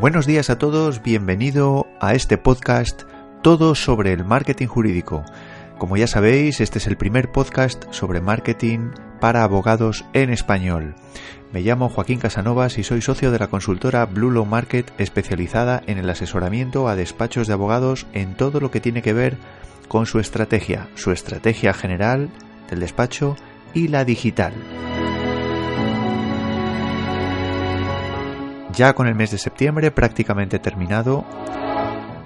Buenos días a todos, bienvenido a este podcast Todo sobre el marketing jurídico. Como ya sabéis, este es el primer podcast sobre marketing para abogados en español. Me llamo Joaquín Casanovas y soy socio de la consultora Blue Law Market especializada en el asesoramiento a despachos de abogados en todo lo que tiene que ver con su estrategia, su estrategia general del despacho y la digital. Ya con el mes de septiembre prácticamente terminado.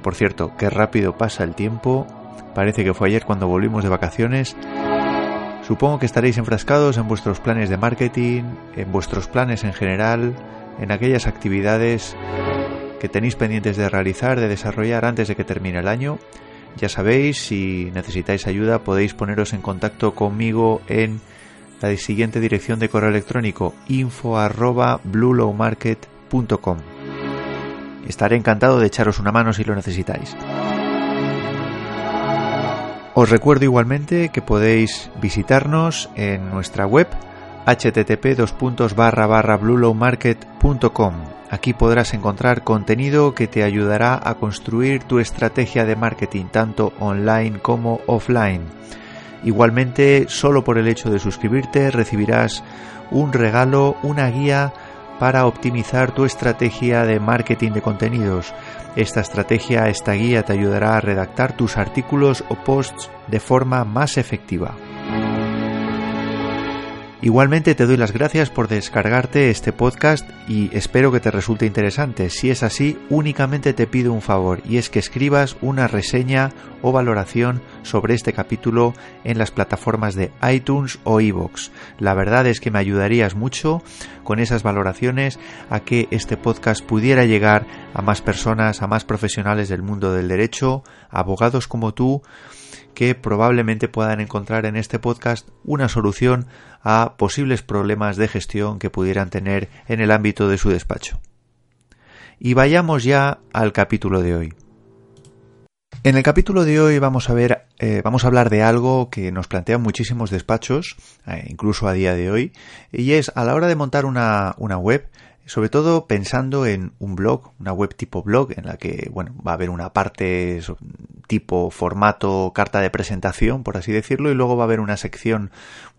Por cierto, qué rápido pasa el tiempo. Parece que fue ayer cuando volvimos de vacaciones. Supongo que estaréis enfrascados en vuestros planes de marketing, en vuestros planes en general, en aquellas actividades que tenéis pendientes de realizar, de desarrollar antes de que termine el año. Ya sabéis, si necesitáis ayuda podéis poneros en contacto conmigo en la siguiente dirección de correo electrónico info arroba Estaré encantado de echaros una mano si lo necesitáis. Os recuerdo igualmente que podéis visitarnos en nuestra web http bluelowmarket.com. Aquí podrás encontrar contenido que te ayudará a construir tu estrategia de marketing tanto online como offline. Igualmente, solo por el hecho de suscribirte recibirás un regalo, una guía para optimizar tu estrategia de marketing de contenidos. Esta estrategia, esta guía te ayudará a redactar tus artículos o posts de forma más efectiva. Igualmente te doy las gracias por descargarte este podcast y espero que te resulte interesante. Si es así, únicamente te pido un favor y es que escribas una reseña o valoración sobre este capítulo en las plataformas de iTunes o iVoox. La verdad es que me ayudarías mucho con esas valoraciones a que este podcast pudiera llegar a más personas, a más profesionales del mundo del derecho, abogados como tú, que probablemente puedan encontrar en este podcast una solución a posibles problemas de gestión que pudieran tener en el ámbito de su despacho. Y vayamos ya al capítulo de hoy. En el capítulo de hoy vamos a ver, eh, vamos a hablar de algo que nos plantean muchísimos despachos, eh, incluso a día de hoy, y es a la hora de montar una, una web, sobre todo pensando en un blog, una web tipo blog, en la que bueno, va a haber una parte tipo formato carta de presentación, por así decirlo, y luego va a haber una sección,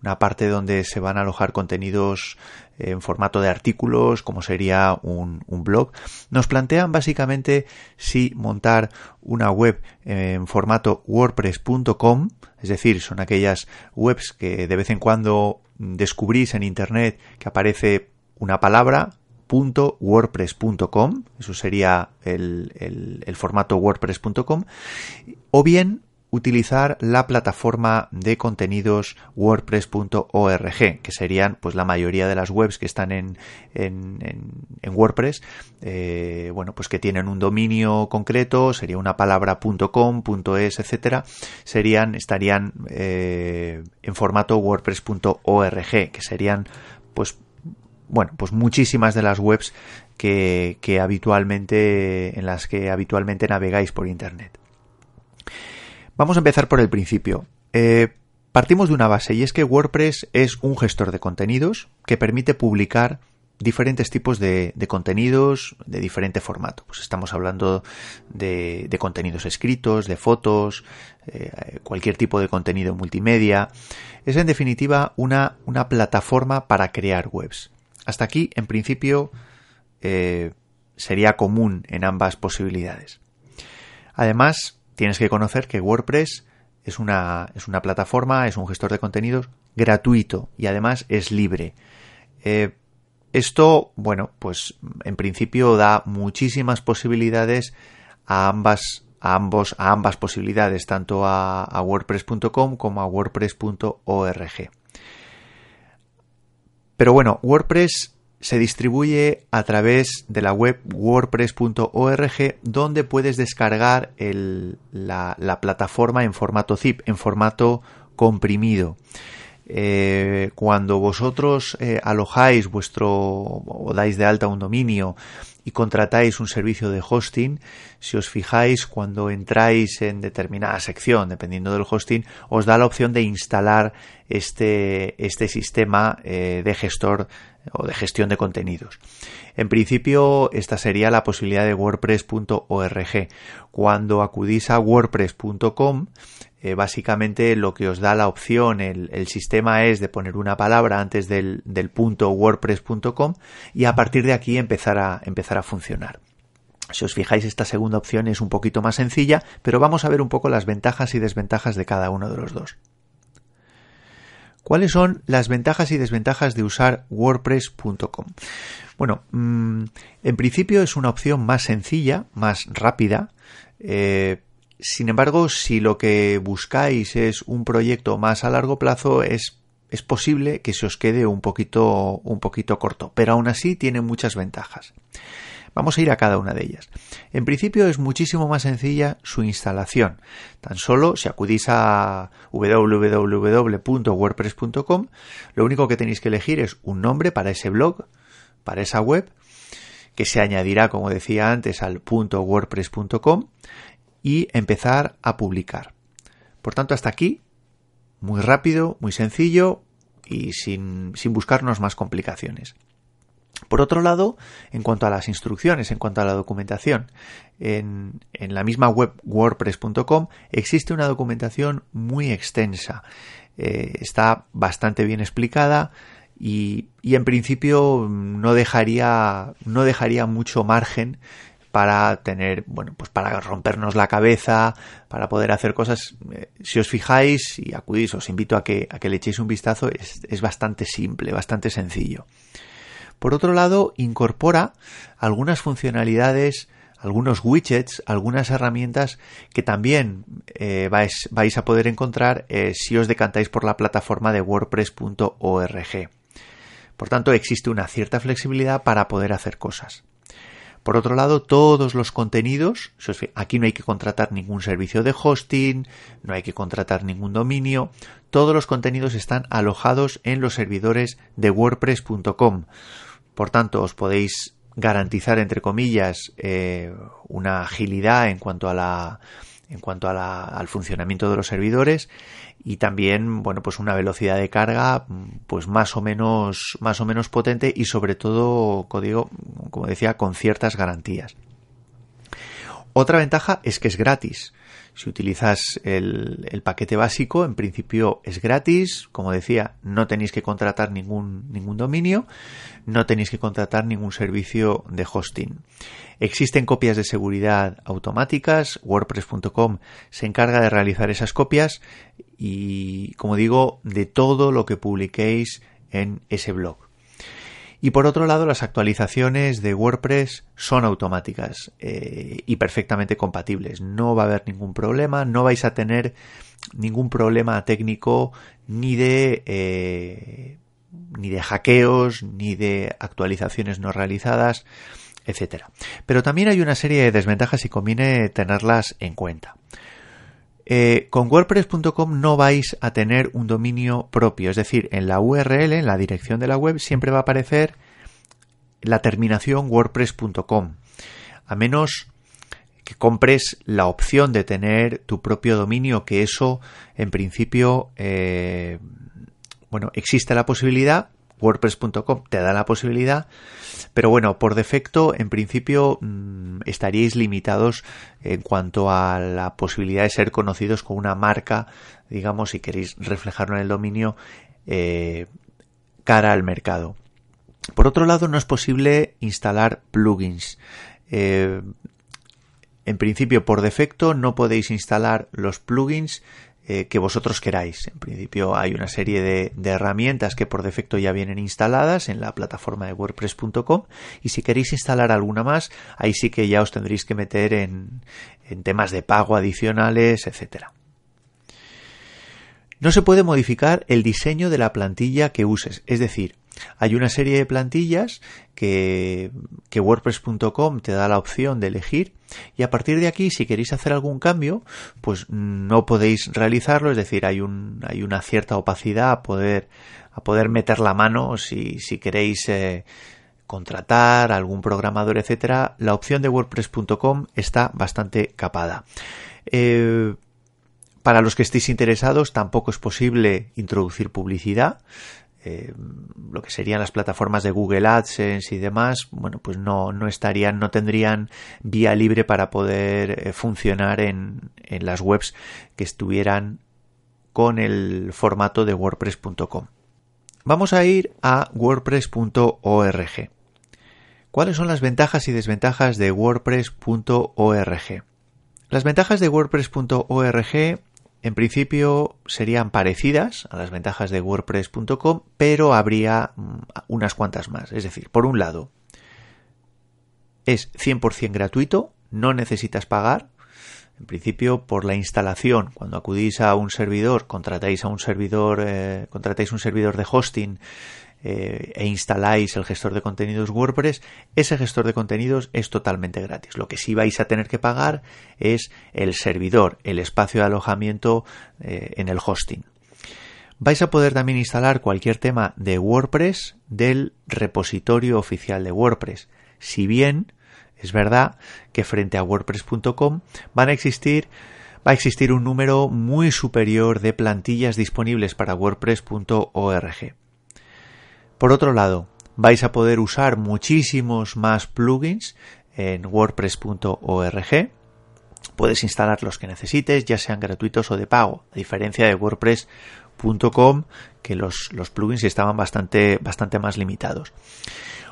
una parte donde se van a alojar contenidos en formato de artículos, como sería un, un blog. Nos plantean básicamente si montar una web en formato wordpress.com, es decir, son aquellas webs que de vez en cuando descubrís en internet que aparece una palabra wordpress.com, eso sería el, el, formato wordpress.com, o bien utilizar la plataforma de contenidos wordpress.org, que serían pues la mayoría de las webs que están en, en, en, WordPress, eh, bueno, pues que tienen un dominio concreto, sería una palabra .com, .es, etcétera, serían, estarían eh, en formato wordpress.org, que serían pues bueno, pues muchísimas de las webs que, habitualmente, en las que habitualmente navegáis por Internet. Vamos a empezar por el principio. Eh, partimos de una base y es que WordPress es un gestor de contenidos que permite publicar diferentes tipos de, contenidos de diferente formato. Pues estamos hablando de, contenidos escritos, de fotos, eh, cualquier tipo de contenido multimedia. Es en definitiva una, una plataforma para crear webs. Hasta aquí, en principio, eh, sería común en ambas posibilidades. Además, tienes que conocer que WordPress es una, es una plataforma, es un gestor de contenidos gratuito y además es libre. Eh, esto, bueno, pues en principio da muchísimas posibilidades a ambas, a ambos, a ambas posibilidades, tanto a, a WordPress.com como a WordPress.org. Pero bueno, WordPress se distribuye a través de la web wordpress.org donde puedes descargar la, plataforma en formato zip, en formato comprimido. Eh, cuando vosotros eh, alojáis vuestro o dais de alta un dominio y contratáis un servicio de hosting, si os fijáis cuando entráis en determinada sección, dependiendo del hosting, os da la opción de instalar este, este sistema eh, de gestor o de gestión de contenidos. En principio, esta sería la posibilidad de wordpress.org. Cuando acudís a wordpress.com, eh, básicamente lo que os da la opción, el, sistema es de poner una palabra antes del, punto wordpress.com y a partir de aquí empezar a funcionar. Si os fijáis, esta segunda opción es un poquito más sencilla, pero vamos a ver un poco las ventajas y desventajas de cada uno de los dos. ¿Cuáles son las ventajas y desventajas de usar WordPress.com? Bueno, mm, en principio es una opción más sencilla, más rápida, eh, sin embargo, si lo que buscáis es un proyecto más a largo plazo, es, es posible que se os quede un poquito, un poquito corto, pero aún así tiene muchas ventajas. Vamos a ir a cada una de ellas. En principio es muchísimo más sencilla su instalación. Tan solo si acudís a www.wordpress.com, lo único que tenéis que elegir es un nombre para ese blog, para esa web, que se añadirá, como decía antes, al .wordpress.com y empezar a publicar. Por tanto, hasta aquí, muy rápido, muy sencillo y sin, buscarnos más complicaciones. Por otro lado, en cuanto a las instrucciones, en cuanto a la documentación, en, la misma web wordpress.com existe una documentación muy extensa. Eh, está bastante bien explicada y, y, en principio no dejaría, no dejaría mucho margen para tener, bueno, pues para rompernos la cabeza, para poder hacer cosas. Eh, si os fijáis y acudís, os invito a que, a que le echéis un vistazo, es, es bastante simple, bastante sencillo. Por otro lado, incorpora algunas funcionalidades, algunos widgets, algunas herramientas que también eh, vais, a poder encontrar eh, si os decantáis por la plataforma de wordpress.org. Por tanto, existe una cierta flexibilidad para poder hacer cosas. Por otro lado, todos los contenidos, aquí no hay que contratar ningún servicio de hosting, no hay que contratar ningún dominio, todos los contenidos están alojados en los servidores de wordpress.com. Por tanto, os podéis garantizar, entre comillas, eh, una agilidad en cuanto a la en cuanto al funcionamiento de los servidores y también bueno pues una velocidad de carga pues más o menos más o menos potente y sobre todo código como decía con ciertas garantías. Otra ventaja es que es gratis si utilizas el, paquete básico, en principio es gratis. Como decía, no tenéis que contratar ningún, ningún dominio, no tenéis que contratar ningún servicio de hosting. Existen copias de seguridad automáticas. WordPress.com se encarga de realizar esas copias y, como digo, de todo lo que publiquéis en ese blog. Y por otro lado, las actualizaciones de WordPress son automáticas eh, y perfectamente compatibles. No va a haber ningún problema, no vais a tener ningún problema técnico ni de eh, ni de hackeos, ni de actualizaciones no realizadas, etcétera. Pero también hay una serie de desventajas y conviene tenerlas en cuenta. Eh, con WordPress.com no vais a tener un dominio propio, es decir, en la URL, en la dirección de la web, siempre va a aparecer la terminación WordPress.com, a menos que compres la opción de tener tu propio dominio, que eso en principio, eh, bueno, existe la posibilidad, WordPress.com te da la posibilidad, pero bueno, por defecto, en principio, mm, estaríais limitados en cuanto a la posibilidad de ser conocidos con una marca, digamos, si queréis reflejarlo en el dominio, eh, cara al mercado. Por otro lado, no es posible instalar plugins. Eh, en principio, por defecto, no podéis instalar los plugins eh, que vosotros queráis. En principio hay una serie de, herramientas que por defecto ya vienen instaladas en la plataforma de wordpress.com y si queréis instalar alguna más, ahí sí que ya os tendréis que meter en, en temas de pago adicionales, etcétera. No se puede modificar el diseño de la plantilla que uses, es decir, hay una serie de plantillas que, que WordPress.com te da la opción de elegir y a partir de aquí, si queréis hacer algún cambio, pues no podéis realizarlo, es decir, hay, un, hay una cierta opacidad a poder, a poder meter la mano si, si queréis eh, contratar algún programador, etcétera. La opción de WordPress.com está bastante capada. Eh, para los que estéis interesados, tampoco es posible introducir publicidad. Eh, lo que serían las plataformas de Google AdSense y demás, bueno, pues no, no estarían, no tendrían vía libre para poder eh, funcionar en, en las webs que estuvieran con el formato de WordPress.com. Vamos a ir a WordPress.org. ¿Cuáles son las ventajas y desventajas de WordPress.org? Las ventajas de WordPress.org en principio serían parecidas a las ventajas de WordPress.com, pero habría mm, unas cuantas más. Es decir, por un lado, es 100% gratuito, no necesitas pagar. En principio, por la instalación, cuando acudís a un servidor, contratáis a un servidor, eh, contratáis un servidor de hosting eh, e instaláis el gestor de contenidos WordPress, ese gestor de contenidos es totalmente gratis. Lo que sí vais a tener que pagar es el servidor, el espacio de alojamiento eh, en el hosting. Vais a poder también instalar cualquier tema de WordPress del repositorio oficial de WordPress. Si bien es verdad que frente a WordPress.com van va a existir un número muy superior de plantillas disponibles para WordPress.org. Por otro lado, vais a poder usar muchísimos más plugins en wordpress.org. Puedes instalar los que necesites, ya sean gratuitos o de pago, a diferencia de wordpress.com, que los, los, plugins estaban bastante, bastante más limitados.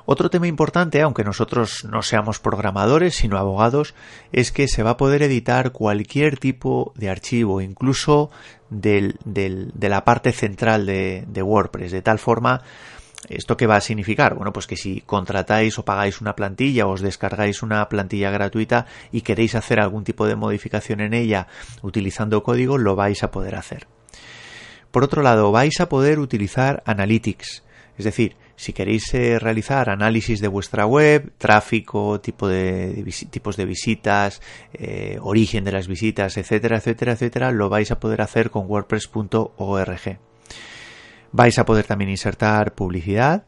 Otro tema importante, aunque nosotros no seamos programadores, sino abogados, es que se va a poder editar cualquier tipo de archivo, incluso del, de la parte central de WordPress, de tal forma ¿Esto qué va a significar? Bueno, pues que si contratáis o pagáis una plantilla os descargáis una plantilla gratuita y queréis hacer algún tipo de modificación en ella utilizando código, lo vais a poder hacer. Por otro lado, vais a poder utilizar Analytics. Es decir, si queréis eh, realizar análisis de vuestra web, tráfico, de, tipos de visitas, eh, origen de las visitas, etcétera, etcétera, etcétera, lo vais a poder hacer con WordPress.org. Vais a poder también insertar publicidad.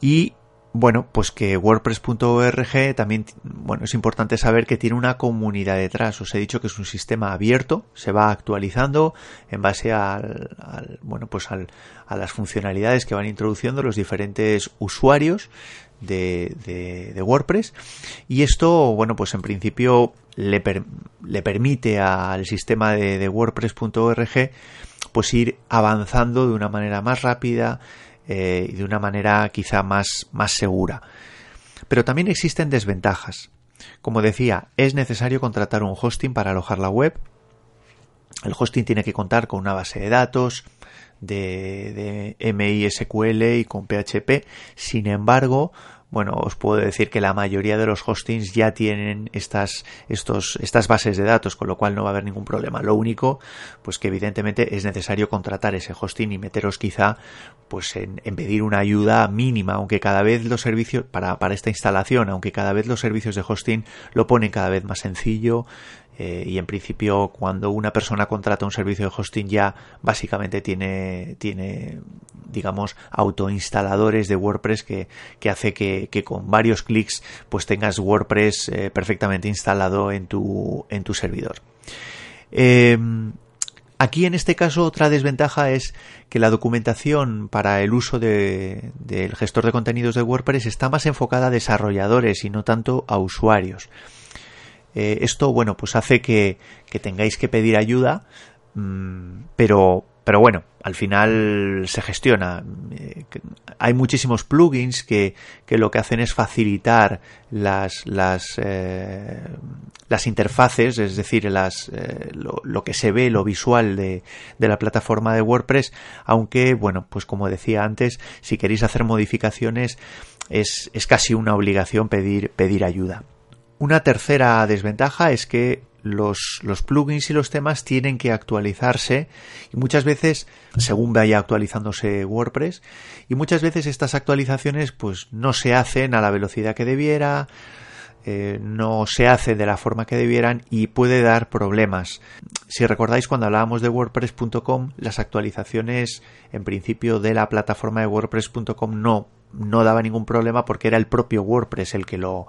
Y bueno, pues que WordPress.org también, bueno, es importante saber que tiene una comunidad detrás. Os he dicho que es un sistema abierto, se va actualizando en base al, bueno, pues al, a las funcionalidades que van introduciendo los diferentes usuarios de, de, WordPress. Y esto, bueno, pues en principio le, le permite al sistema de WordPress.org pues ir avanzando de una manera más rápida eh, y de una manera quizá más, más segura. Pero también existen desventajas. Como decía, es necesario contratar un hosting para alojar la web. El hosting tiene que contar con una base de datos de, de MISQL y con PHP. Sin embargo, bueno, os puedo decir que la mayoría de los hostings ya tienen estas, estos, estas bases de datos, con lo cual no va a haber ningún problema. Lo único, pues que evidentemente es necesario contratar ese hosting y meteros quizá pues en, pedir una ayuda mínima, aunque cada vez los servicios, para, para esta instalación, aunque cada vez los servicios de hosting lo ponen cada vez más sencillo, eh, y en principio cuando una persona contrata un servicio de hosting ya básicamente tiene, tiene digamos autoinstaladores de WordPress que, hace que, que, con varios clics pues tengas WordPress eh, perfectamente instalado en tu, en tu servidor. Em, aquí en este caso otra desventaja es que la documentación para el uso del gestor de contenidos de WordPress está más enfocada a desarrolladores y no tanto a usuarios. Eh, esto, bueno, pues hace que, tengáis que pedir ayuda, mm, pero, pero bueno, al final se gestiona. Eh, hay muchísimos plugins que, lo que hacen es facilitar las, las, eh, las interfaces, es decir, las, eh, lo, que se ve, lo visual de, de, la plataforma de WordPress, aunque, bueno, pues como decía antes, si queréis hacer modificaciones es, es casi una obligación pedir, pedir ayuda. Una tercera desventaja es que los, plugins y los temas tienen que actualizarse y muchas veces según vaya actualizándose WordPress y muchas veces estas actualizaciones pues no se hacen a la velocidad que debiera eh, no se hace de la forma que debieran y puede dar problemas. Si recordáis cuando hablábamos de WordPress.com, las actualizaciones en principio de la plataforma de WordPress.com no, no daba ningún problema porque era el propio WordPress el que lo,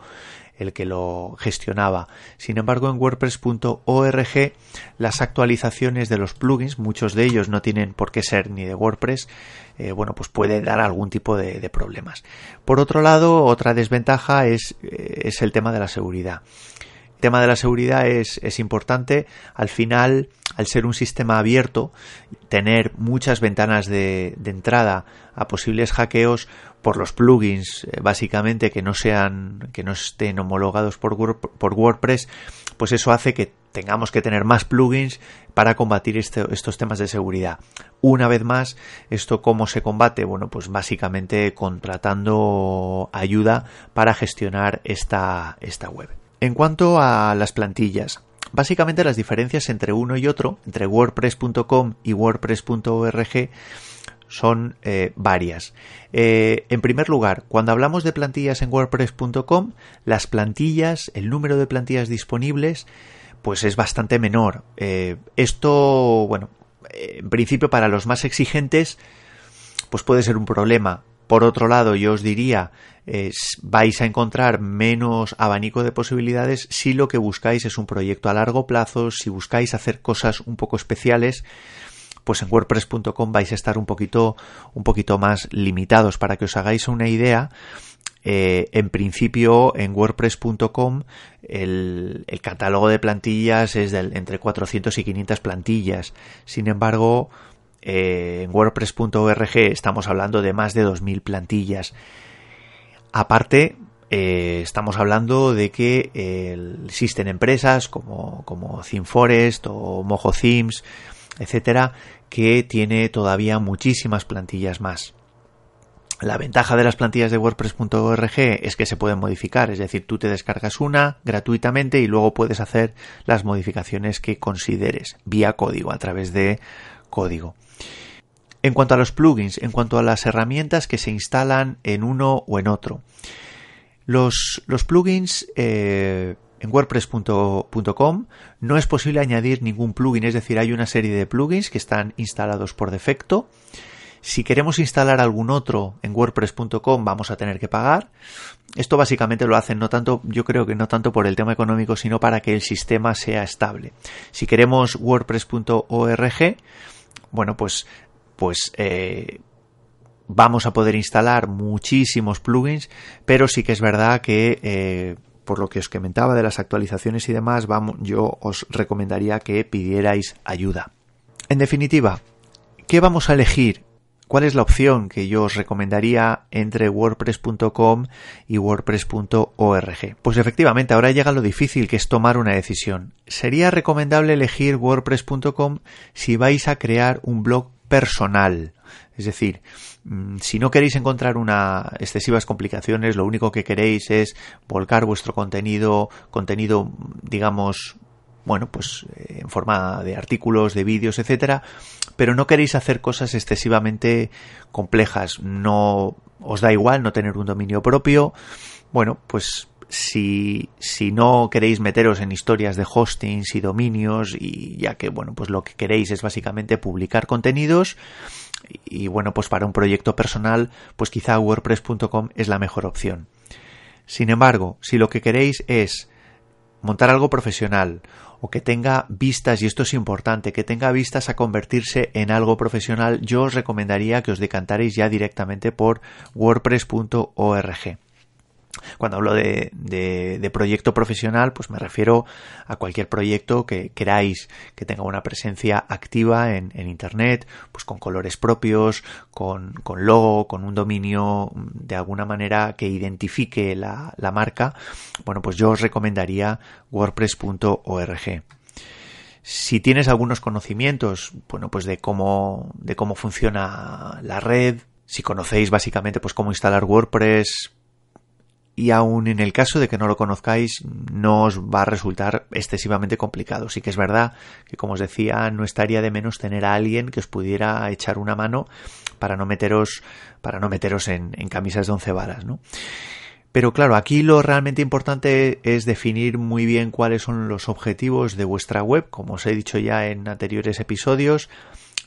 el que lo gestionaba. Sin embargo, en WordPress.org las actualizaciones de los plugins, muchos de ellos no tienen por qué ser ni de WordPress, eh, bueno, pues puede dar algún tipo de, problemas. Por otro lado, otra desventaja es, eh, es el tema de la seguridad. El tema de la seguridad es, es, importante. Al final, al ser un sistema abierto, tener muchas ventanas de, entrada a posibles hackeos por los plugins, eh, básicamente que no sean, que no estén homologados por, por WordPress, pues eso hace que tengamos que tener más plugins para combatir este, estos temas de seguridad. Una vez más, ¿esto cómo se combate? Bueno, pues básicamente contratando ayuda para gestionar esta, esta web. En cuanto a las plantillas, básicamente las diferencias entre uno y otro, entre WordPress.com y WordPress.org, son eh, varias. Eh, en primer lugar, cuando hablamos de plantillas en WordPress.com, las plantillas, el número de plantillas disponibles, pues es bastante menor. Eh, esto, bueno, en principio para los más exigentes, pues puede ser un problema. Por otro lado, yo os diría, vais a encontrar menos abanico de posibilidades si lo que buscáis es un proyecto a largo plazo, si buscáis hacer cosas un poco especiales, pues en wordpress.com vais a estar un poquito, un poquito más limitados. Para que os hagáis una idea, eh, en principio en wordpress.com el, el, catálogo de plantillas es de entre 400 y 500 plantillas. Sin embargo, eh, en WordPress.org estamos hablando de más de 2.000 plantillas. Aparte, eh, estamos hablando de que existen empresas como, como ThemeForest o Mojo Themes, etcétera, que tiene todavía muchísimas plantillas más. La ventaja de las plantillas de WordPress.org es que se pueden modificar, es decir, tú te descargas una gratuitamente y luego puedes hacer las modificaciones que consideres vía código, a través de código. En cuanto a los plugins, en cuanto a las herramientas que se instalan en uno o en otro. Los, los plugins eh, en WordPress.com no es posible añadir ningún plugin, es decir, hay una serie de plugins que están instalados por defecto. Si queremos instalar algún otro en WordPress.com vamos a tener que pagar. Esto básicamente lo hacen no tanto, yo creo que no tanto por el tema económico, sino para que el sistema sea estable. Si queremos WordPress.org, bueno, pues, pues eh, vamos a poder instalar muchísimos plugins, pero sí que es verdad que eh, por lo que os comentaba de las actualizaciones y demás, yo os recomendaría que pidierais ayuda. En definitiva, ¿qué vamos a elegir? ¿Cuál es la opción que yo os recomendaría entre WordPress.com y WordPress.org? Pues efectivamente, ahora llega lo difícil que es tomar una decisión. Sería recomendable elegir WordPress.com si vais a crear un blog personal. Es decir, mm, si no queréis encontrar una excesivas complicaciones, lo único que queréis es volcar vuestro contenido, contenido, digamos, bueno, pues eh, en forma de artículos, de vídeos, etcétera, pero no queréis hacer cosas excesivamente complejas, no os da igual no tener un dominio propio, bueno, pues si, si no queréis meteros en historias de hostings y dominios y ya que bueno pues lo que queréis es básicamente publicar contenidos y bueno pues para un proyecto personal pues quizá wordpress.com es la mejor opción. Sin embargo si lo que queréis es montar algo profesional o que tenga vistas, y esto es importante, que tenga vistas a convertirse en algo profesional, yo os recomendaría que os decantaréis ya directamente por wordpress.org. Cuando hablo de, de, proyecto profesional, pues me refiero a cualquier proyecto que queráis que tenga una presencia activa en, en Internet, pues con colores propios, con, con, logo, con un dominio de alguna manera que identifique la, la marca. Bueno, pues yo os recomendaría wordpress.org. Si tienes algunos conocimientos, bueno, pues de cómo, de cómo funciona la red, si conocéis básicamente pues cómo instalar WordPress, y aun en el caso de que no lo conozcáis no os va a resultar excesivamente complicado. Sí que es verdad que, como os decía, no estaría de menos tener a alguien que os pudiera echar una mano para no meteros, para no meteros en, camisas de once varas, ¿no? Pero claro, aquí lo realmente importante es definir muy bien cuáles son los objetivos de vuestra web, como os he dicho ya en anteriores episodios,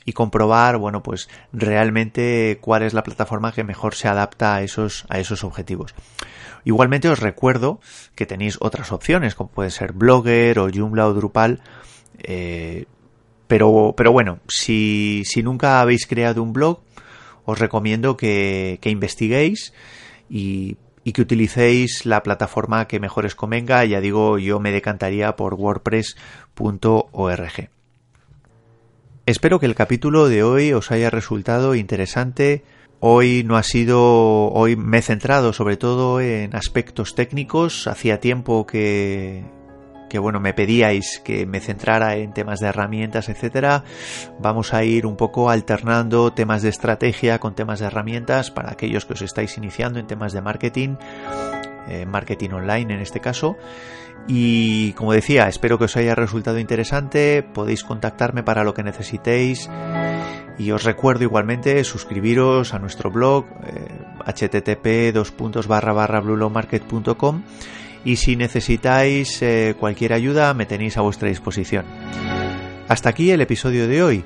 y comprobar, bueno, pues realmente cuál es la plataforma que mejor se adapta a esos, a esos objetivos. Igualmente os recuerdo que tenéis otras opciones, como puede ser Blogger o Joomla o Drupal, eh, pero, pero bueno, si, si nunca habéis creado un blog, os recomiendo que, investiguéis y, y, que utilicéis la plataforma que mejor os convenga. Ya digo, yo me decantaría por wordpress.org. Espero que el capítulo de hoy os haya resultado interesante. Hoy no ha sido, hoy me he centrado sobre todo en aspectos técnicos. Hacía tiempo que, que bueno, me pedíais que me centrara en temas de herramientas, etcétera. Vamos a ir un poco alternando temas de estrategia con temas de herramientas para aquellos que os estáis iniciando en temas de marketing, eh, marketing online en este caso. Y como decía, espero que os haya resultado interesante. Podéis contactarme para lo que necesitéis. Y os recuerdo igualmente suscribiros a nuestro blog eh, http bluelowmarket.com y si necesitáis eh, cualquier ayuda me tenéis a vuestra disposición. Hasta aquí el episodio de hoy.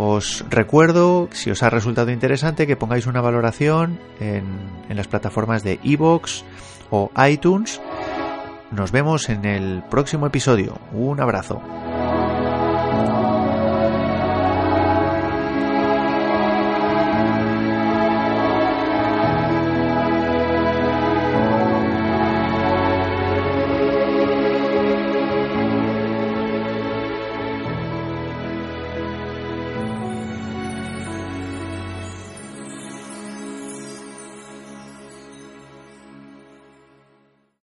Os recuerdo, si os ha resultado interesante, que pongáis una valoración en, en las plataformas de iVoox o iTunes nos vemos en el próximo episodio. Un abrazo.